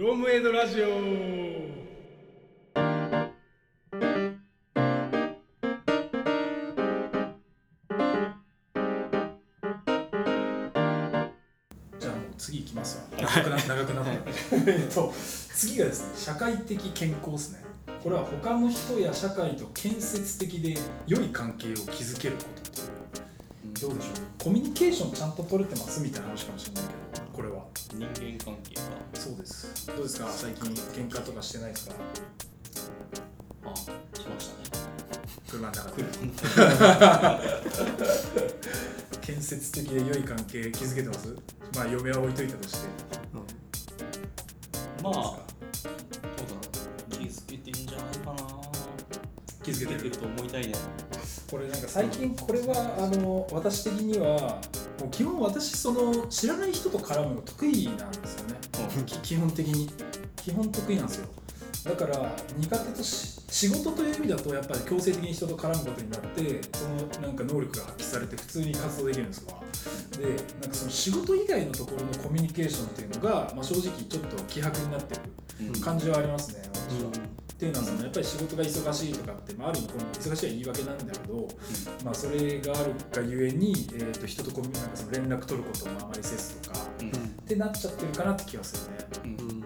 ロムエイドラジオ。じゃあもう次いきますわ。長くな長くなった、えっと次がですね社会的健康ですね。これは他の人や社会と建設的で良い関係を築けることう。どうでしょう？コミュニケーションちゃんと取れてますみたいな話かもしれないけどこれは。人間関係か。そうです。どうですか？最近喧嘩とかしてないですか？あしましたね。車の中で。車 建設的で良い関係築けてます？まあ嫁は置いといたとして。まあどうだな。気づけてんじゃないかな。気づけてると思いたいね。これなんか最近これはあの私的にはもう基本私その知らない人と絡むの得意なんですよね。き基本的に。基本得意なんですよだから苦手とし仕事という意味だとやっぱり強制的に人と絡むことになってそのなんか能力が発揮されて普通に活動できるんですわ。でなんかその仕事以外のところのコミュニケーションっていうのが、まあ、正直ちょっと希薄になってうん。る感じはありますね私は。っていうのはそのやっぱり仕事が忙しいとかって、まあ、ある意味この忙しいは言い訳なんだけど、まあ、それがあるがゆえに、えー、と人とコミュなんかその連絡取ることもあまりせずとかうん。ってなっちゃってるかなって気がするね。うんうん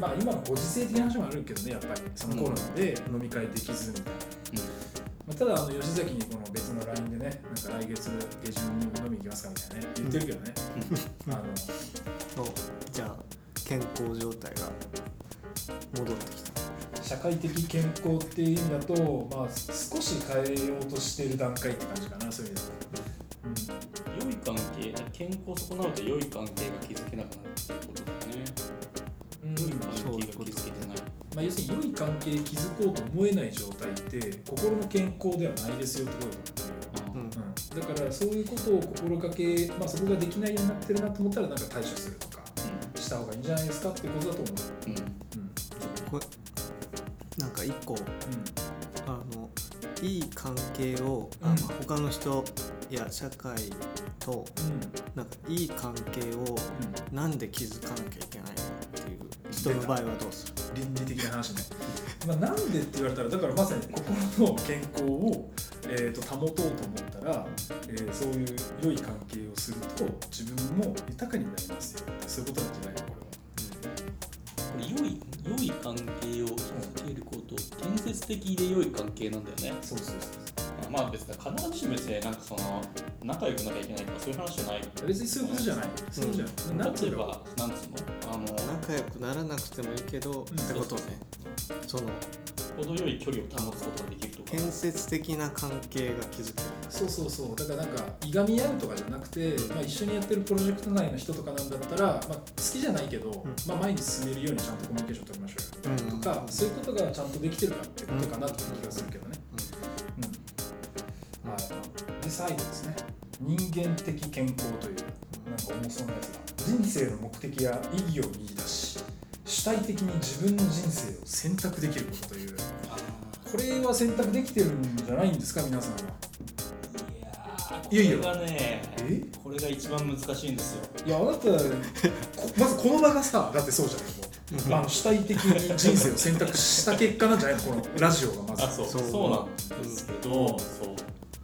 まあ今のご時世的な話もあるけどねやっぱりそのコロナで飲み会できずみたいな、まあ、ただあの吉崎にこの別の LINE でねなんか来月下旬に飲み行きますかみたいなね言ってるけどね、あの。そう。じゃあ健康状態が戻ってきた。社会的健康っていう意味だと、まあ、少し変えようとしてる段階って感じかなそういう意味だと、良い関係健康損なうと良い関係が築けなくなるっていうことだよねうん。良い関係が築けてないまあ、要するに良い関係築こうと思えない状態って心の健康ではないですよってことだと思うん。うん、だからそういうことを心がけ、まあ、そこができないようになってるなと思ったらなんか対処するとかした方がいいん。じゃないですかってことだと思う。うん。うん。これなん。か一個うん。あのいい関係を、あうん。他の人や社会とうん。なん。かいい関係をなん。で築かなきゃいけないの人の場合はどうする？倫理的な話ね、まあ、なんでって言われたらだからまさに心の健康を、えー、と保とうと思ったら、えーそういう良い関係をすると自分も豊かになりますよ。そういうことなんじゃないのここれ良い良い関係を築けること建設的で良い関係なんだよね。れはそうそうそうまあ別に必ずしも別になんかその仲良くなきゃいけないとかそういう話じゃない。別にそういうことじゃない。そうじゃなん。例えばなんつうの？あの仲良くならなくてもいいけど、ってことね。その程よい距離を保つことができるとか。建設的な関係が築ける。そうそうそう。だからなんかいがみ合うとかじゃなくて、まあ、一緒にやってるプロジェクト内の人とかなんだったら、まあ、好きじゃないけど、まあ、前に進めるようにちゃんとコミュニケーション取りましょうよ、うん。とかそういうことがちゃんとできてるかってことかなという気がするけどね、うんはい、で最後ですね。人間的健康というなんか重そうなやつが人生の目的や意義を見出し主体的に自分の人生を選択できることという。あこれは選択できてるんじゃないんですか皆さんは。ーいやーいやこれがねえ？これが一番難しいんですよ。いやあなたこまずこの場がさだってそうじゃないもうあの主体的に人生を選択した結果なんじゃないの？このラジオがまず。あそう。そそううなんですけどそう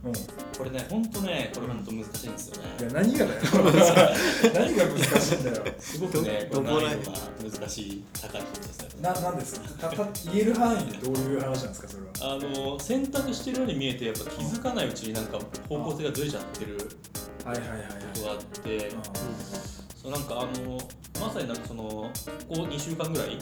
うん、いこれね本当ねこれ本当難しいんですよね。や何がだよ。何が難しいんだよ。すごくねこどどこられ難易度が難しい高いですね。ななんですか？たた言える範囲でどういう話なんですかそれは？あの選択してるように見えてやっぱ気づかないうちになんか方向性がずれちゃってるはいはいはいはい。ことがあってそうなんかあのまさになんかそのここ2週間ぐらい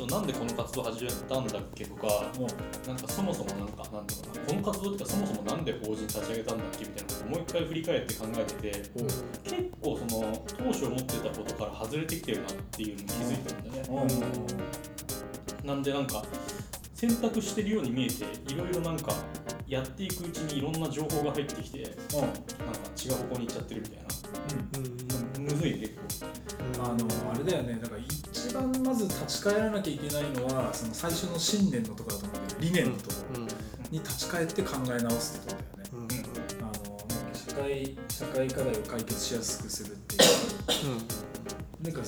うん。なんでこの活動始めたんだっけとかもう。なんかそもそもなんかなんていうのかなこの活動ってかそもそもなんで法人立ち上げたんだっけみたいなことをもう一回振り返って考えてておう。結構その当初思ってたことから外れてきてるなっていうのに気づいたんだよね。おう。なんでなんか選択してるように見えていろいろなんかやっていくうちにいろんな情報が入ってきてなんか違う方向に行っちゃってるみたいうん。うんなむずいね結構あのあれだよね。だから一番まず立ち返らなきゃいけないのはその最初の信念のところだと思うんだけど理念のところ。に立ち返って考え直すってことだよね。うん。うんあの社会社会課題を解決しやすくするっていう。なんかで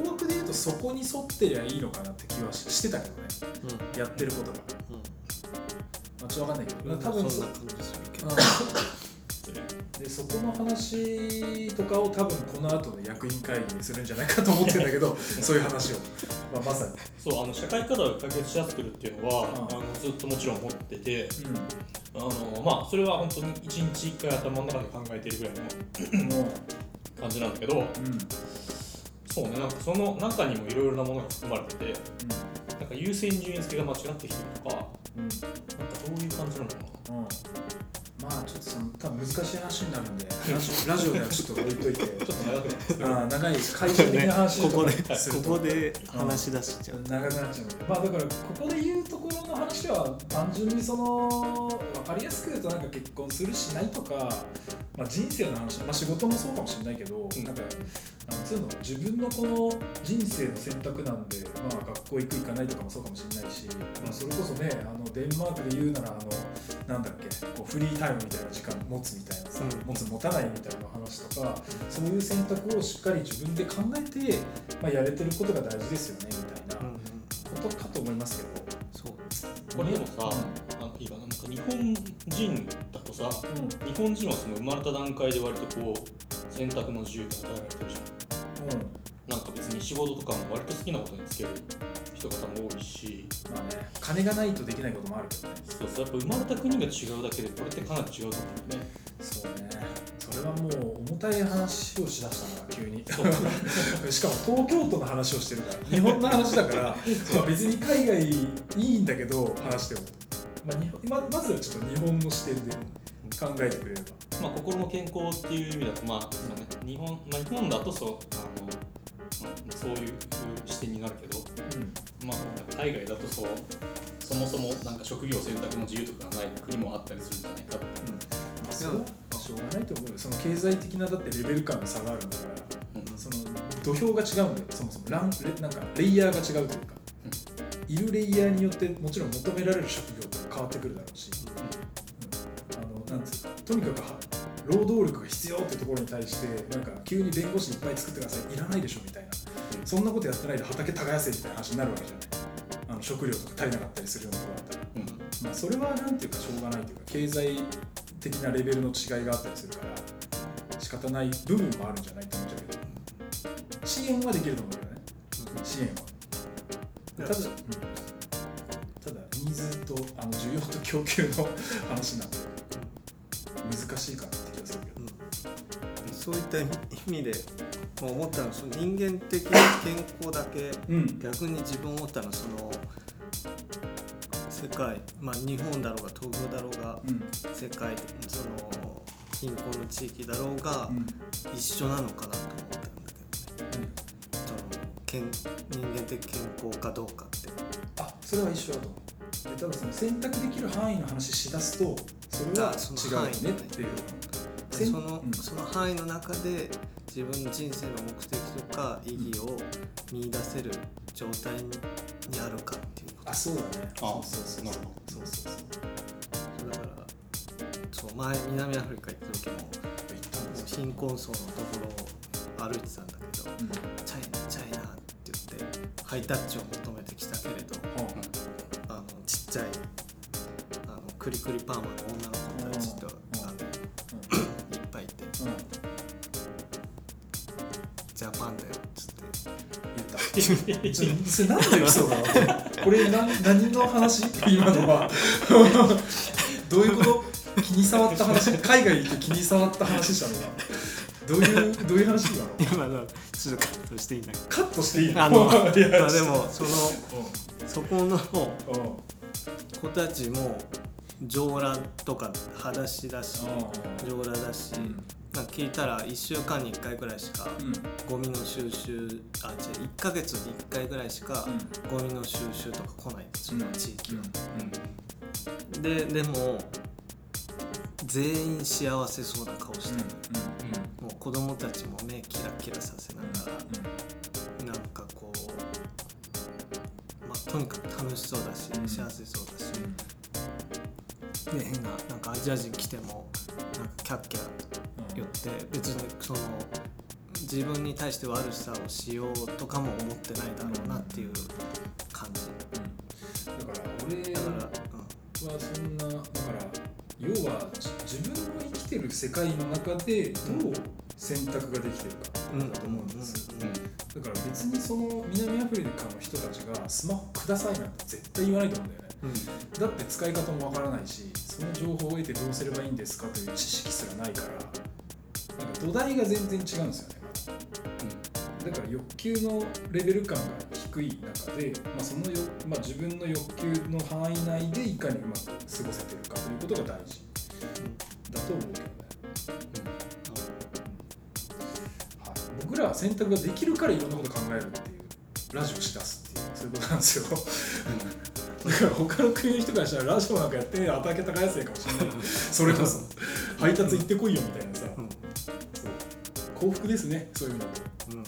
大枠で言うとそこに沿ってりゃいいのかなって気はししてたけどね。やってることが、うん。うん。まあ、ちょっと分かんないけど、うん。多分そんな感じするけど。うんでそこの話とかを多分この後の役員会議にするんじゃないかと思ってるんだけど そういう話を、まあ、まさに、そうあの社会課題を解決しやすくるっていうのは、うんあのずっともちろん思っててうあのまあそれは本当に一日一回頭の中で考えてるぐらいの感じなんだけどう、うん。そうねなんかその中にもいろいろなものが含まれててなんか優先順位付けが間違ってきてるとかうん。うんなんかどういう感じなのかな。うんまあちょっとその多分難しい話になるんでラジオラジオではちょっと置いといて。ちょっと長くあー長い会社的な話ここでここで話し出しちゃう長くなっちゃうまあだからここで言うところの話は単純にその分かりやすく言うとなんか結婚するしないとか、まあ、人生の話、まあ、仕事もそうかもしれないけど、うんなんかなんつうの自分のこの人生の選択なんで、まあ、学校行く行かないとかもそうかもしれないし、まあ、それこそねあのデンマークで言うならあのなんだっけこうフリータイムみたいな時間持つみたいなさ、うん持つ持たないみたいな話とかそういう選択をしっかり自分で考えて、まあ、やれてることが大事ですよねみたいな。ことかと思いますけど。そうこれでもさ、あのいいかななんか日本人だとさうん、日本人はその生まれた段階で割とこう選択の自由が与えられてるじゃんうん、なんか別に仕事とかも割と好きなことにつける人が多分多いしまあね、金がないとできないこともあるけどね。そうそうやっぱ生まれた国が違うだけでこれってかなり違うと思うんだよねそうね。それはもう重たい話をしだしたから急に。しかも東京都の話をしてるから、日本の話だから、まあ別に海外いいんだけど話しても。まあ、日本ままずはちょっと日本の視点で考えてくれれば。まあ心の健康っていう意味だとまあね日本まあ日本だとそうあの、まあ、そういう視点になるけどうん。まあ海外だとそうそもそもなんか職業選択の自由とかがない国もあったりするんじゃないかってまあ、それはしょうがないと思うよ。その経済的なだってレベル感の差があるんだから。うんその土俵が違うんだよそもそもランレなんかレイヤーが違うというか、いるレイヤーによってもちろん求められる職業変わってくるだろうし、うん。あのなんつうかとにかくは労働力が必要ってところに対してなんか急に弁護士いっぱい作ってくださいいらないでしょみたいな、そんなことやってないで畑耕せみたいな話になるわけじゃない。あの食料とか足りなかったりするようなところだったら。うん。まあ、それはなんていうかしょうがないというか経済的なレベルの違いがあったりするから仕方ない部分もあるんじゃないと思っちゃうけど。支援はできると思うけどね。支援は。ただ、うんとあの需要と供給の話なんで難しいかなって気がするけど。うん。そういった意味で思ったのはその人間的な健康だけうん。逆に自分思ったのはその世界まあ日本だろうが東京だろうがうん。世界でその貧困の地域だろうがうん。一緒なのかなと思ったんだけどね。その健人間的健康かどうかって。あそれは一緒だと思う。でただその選択できる範囲の話しだすとそれはあその違うよねっていう。その,、うん。その範囲の中で自分の人生の目的とか意義を見出せる状態にあるかっていうことあそうだね。あそうそうそう。そうそうそう。だからそう前南アフリカ行った時も貧困層のところを歩いてたんだけどうん。チャイナチャイナって言ってハイタッチを求めあのクリクリパーマの女の子たちとうんあのいっぱいいて。ジャパンだよ。っつって言った。ちょそれ何のエピソードなのこれ何何の話？今のは。どういうこと？気に障った話？海外行って気に障った話したのかどういうどういう話今の？今のちょっとカットしていいんだけカットしていいの？どあの でもそのそこのうんうん。子たちも上裸とか裸足だしう上裸だし、ん。なんか聞いたら1週間に1回ぐらいしかうん。ゴミの収集あ違う1ヶ月に1回ぐらいしかゴミの収集とか来ないその地域は、ででも全員幸せそうな顔してる、もう子供たちも目キラキラさせながらなんかこう、まあ、とにかく楽しそうだし、うん。幸せそうだし、で変ななんかアジア人来てもなんかキャッキャ言って別にその自分に対して悪さをしようとかも思ってないだろうなっていう感じ、だから俺だから、はそんなだから要はじ自分の生きてる世界の中でどう選択ができてるかうん、だと思うんですよ、うんだから別にその南アフリカの人たちがスマホくださいなんて絶対言わないと思うんだよね。うん。うんだって使い方もわからないしその情報を得てどうすればいいんですかという知識すらないからなんか土台が全然違うんですよね。だから欲求のレベル感が低い中で、まあ、そのよ、まあ、自分の欲求の範囲内でいかにうまく過ごせてるかということが大事だと思うけどね、はい、僕らは選択ができるからいろんなこと考えるっていうラジオしだすっていうそういうことなんですよ。だから他の国の人からしたらラジオなんかやってねえ畑高安生かもしれないそれこそ。配達行ってこいよみたいなさ、うん。そう。幸福ですねそういうのって。うん。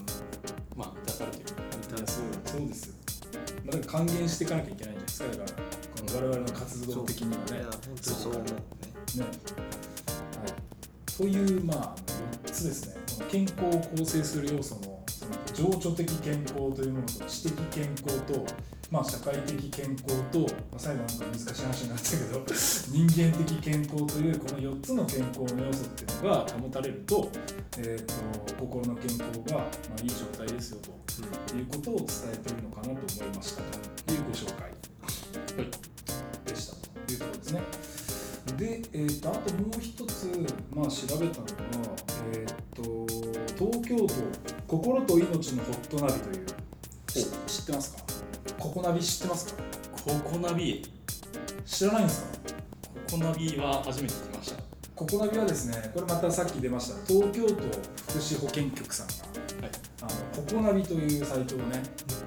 まあ出されてる。そうそうですよ、まあ、だから還元していかなきゃいけないんじゃないですか。だからこの我々の活動的にはね。いや本当にそう思うね。ね。はい、というまあ4つですね健康を構成する要素の情緒的健康というものと知的健康と、まあ、社会的健康と、ま、最後なんか難しい話になったけど 人間的健康というこの4つの健康の要素っていうのが保たれると,、えー、と心の健康が、まあ、いい状態ですよということを伝えているのかなと思いましたというご紹介でしたというところですね。で、えー、とあともう一つ、まあ、調べたのが、えー、と東京都心と命のホットナビというし知ってますか？ココナビ知ってますか？ココナビ。知らないんですか？ココナビは初めて聞きました。ココナビはですねこれまたさっき出ました東京都福祉保健局さんがはい。あのココナビというサイトをね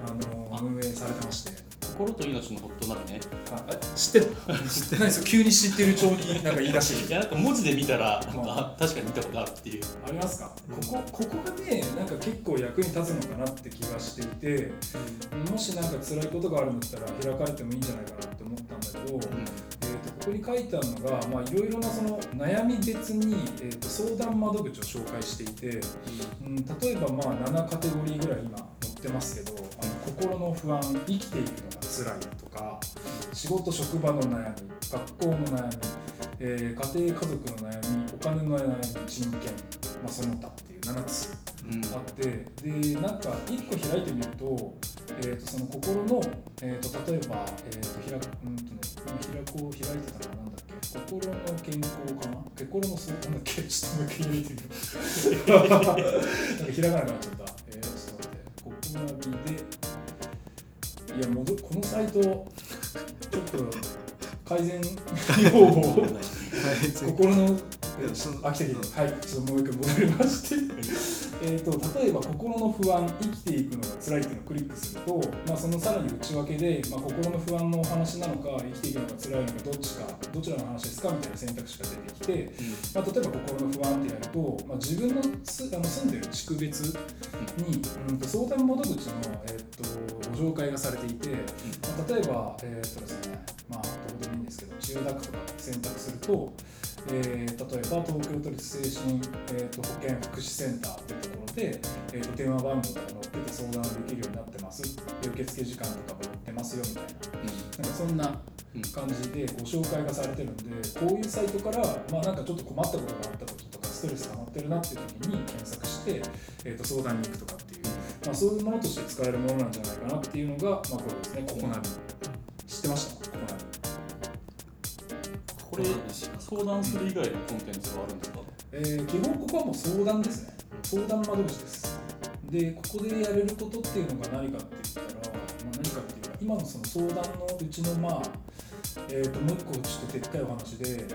あのあ。運営されてまして心と命のホットナビね。あえ知ってる。知ってないですよ。急に知ってる調になんか言い出していやなんか文字で見たらな確かに見たことあるっていう。ありますか、うん。ここここがねなんか結構役に立つのかなって気がしていてもしなんか辛いことがあるんだったら開かれてもいいんじゃないかなって思ったんだけど、うん。えー、とここに書いてあるのがまあいろいろなその悩み別に、えー、と相談窓口を紹介していて、うん、例えばまあ7カテゴリーぐらい今載ってますけどあの心の不安生きていくのが辛いとか仕事職場の悩み学校の悩み、えー家庭家族の悩みお金の悩み人権、まあ、その他っていう7つあってでなんか1個開いてみると,、えー、とその心の、えー、と例えば、えー、と開くうんとね開こう開いてたのはなんだっけ心の健康かな？心のそうなんだっけ？ちょっともう一回入れてみる。なんか開かなくなっちゃった、えー、ちょっと待って。ここナビでいや戻このサイトちょっと改善要望を心のいやその飽きたけど、はい、ちょっともう一回戻りまして、えーと例えば心の不安、生きていくのが辛いっていうのをクリックすると、まあ、そのさらに内訳で、まあ、心の不安のお話なのか、生きていくのが辛いのか、どっちか、どちらの話ですかみたいな選択肢が出てきて、まあ、例えば心の不安ってやると、まあ、自分のすあの住んでる地区別に、うん、と相談窓口の、えー、とご紹介がされていて、まあ、例えば、えーとですねまあ、どこでもいいんですけど、千代田区とか選択すると、えー例えば東京都立精神、えー、と保健福祉センターっていうところで、えー、と電話番号とか載ってて相談できるようになってますで受付時間とかも載ってますよみたいな。なんかそんなうん感じでご紹介がされてるんでこういうサイトから、まあ、なんかちょっと困ったことがあった時とかストレス溜まってるなっていう時に検索して、えー、と相談に行くとかっていう、まあ、そういうものとして使えるものなんじゃないかなっていうのが、まあ、これですねココナビ知ってましたココナビこれ相談する以外のコンテンツはあるんですか？えー基本ここはもう相談ですね相談窓口です。でここでやれることっていうのが何かって言ったら、まあ、何かっていうか今のその相談のうちのまあえー、ともう一個ちょっとでっかいお話で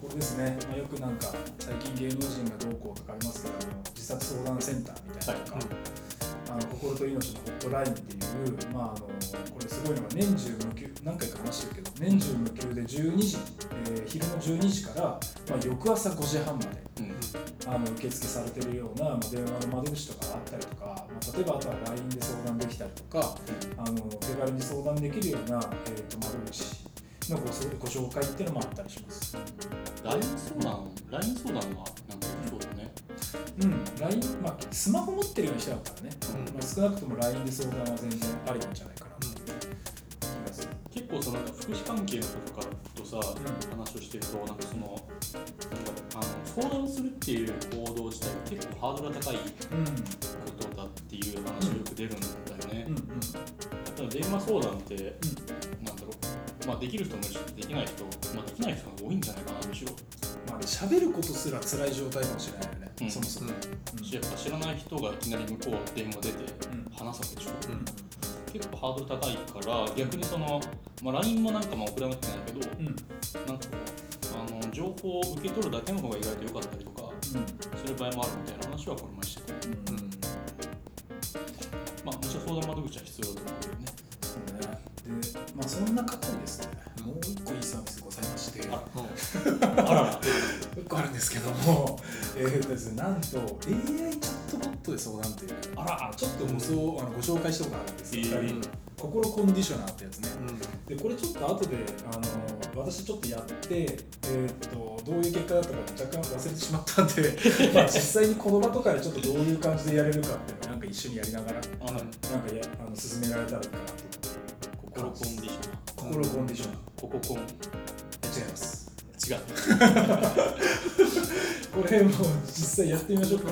これですね、まあ、よくなんか最近芸能人がどうこうとかありますけど自殺相談センターみたいなのとか、あの心と命のホットラインっていう、まあ、あのこれすごいのが年中無休何回か話してるけど年中無休で12時、えー昼の12時から、まあ、翌朝5時半までうん。あの受付されてるような、まあ、電話の窓口とかあったりとか、まあ、例えばあとは LINE で相談できたりとかあの手軽に相談できるような、えー、と窓口のごそご紹介っていうのもあったりします。LINE 相談？LINE 相談はうん LINE まあスマホ持ってるような人だったらね、うん。まあ、少なくとも LINE で相談は全然ありなんじゃないかなという気がする、結構その福祉関係の人とかとさ、話をしてるとなんかそのあの相談するっていう行動自体が結構ハードルが高いことだっていう話がよく出るんだよね、うん。うんうだ電話相談って、なんだろうまあできる人もいるしできない人まあできない人が多いんじゃないかなむしろ、まあね喋ることすら辛い状態かもしれないよね、うん。そもそも、しやっぱ知らない人がいきなり向こう電話出てうん話すわけでしょ、うん。結構ハードル高いから逆にその、まあ、LINE もなんかまあ送らなきゃいけないけど、うん。うんなんかあの情報を受け取るだけの方が意外と良かったりとかする場合もあるみたいな話はこれ前してたうん。うん。まあもちろん相談窓口は必要だと思うけどね。そうね。でまあそんな過去にですねもう一個いいサービスございまして んあらら一個あるんですけどもえーとですねなんと AI チャットボットで相談っていうあらちょっともうそうあのご紹介したことあるんですよ、えー心コンディショナーってやつね。うん。でこれちょっと後であの私ちょっとやって、えー、とどういう結果だったか若干忘れてしまったんで まあ実際に言葉とかでちょっとどういう感じでやれるかっていうのをなんか一緒にやりながらあのなんかやあの進められたらいいかなと思って心コンディショナー。心コンディショナー。ここコン。違います違う これも実際やってみましょうか。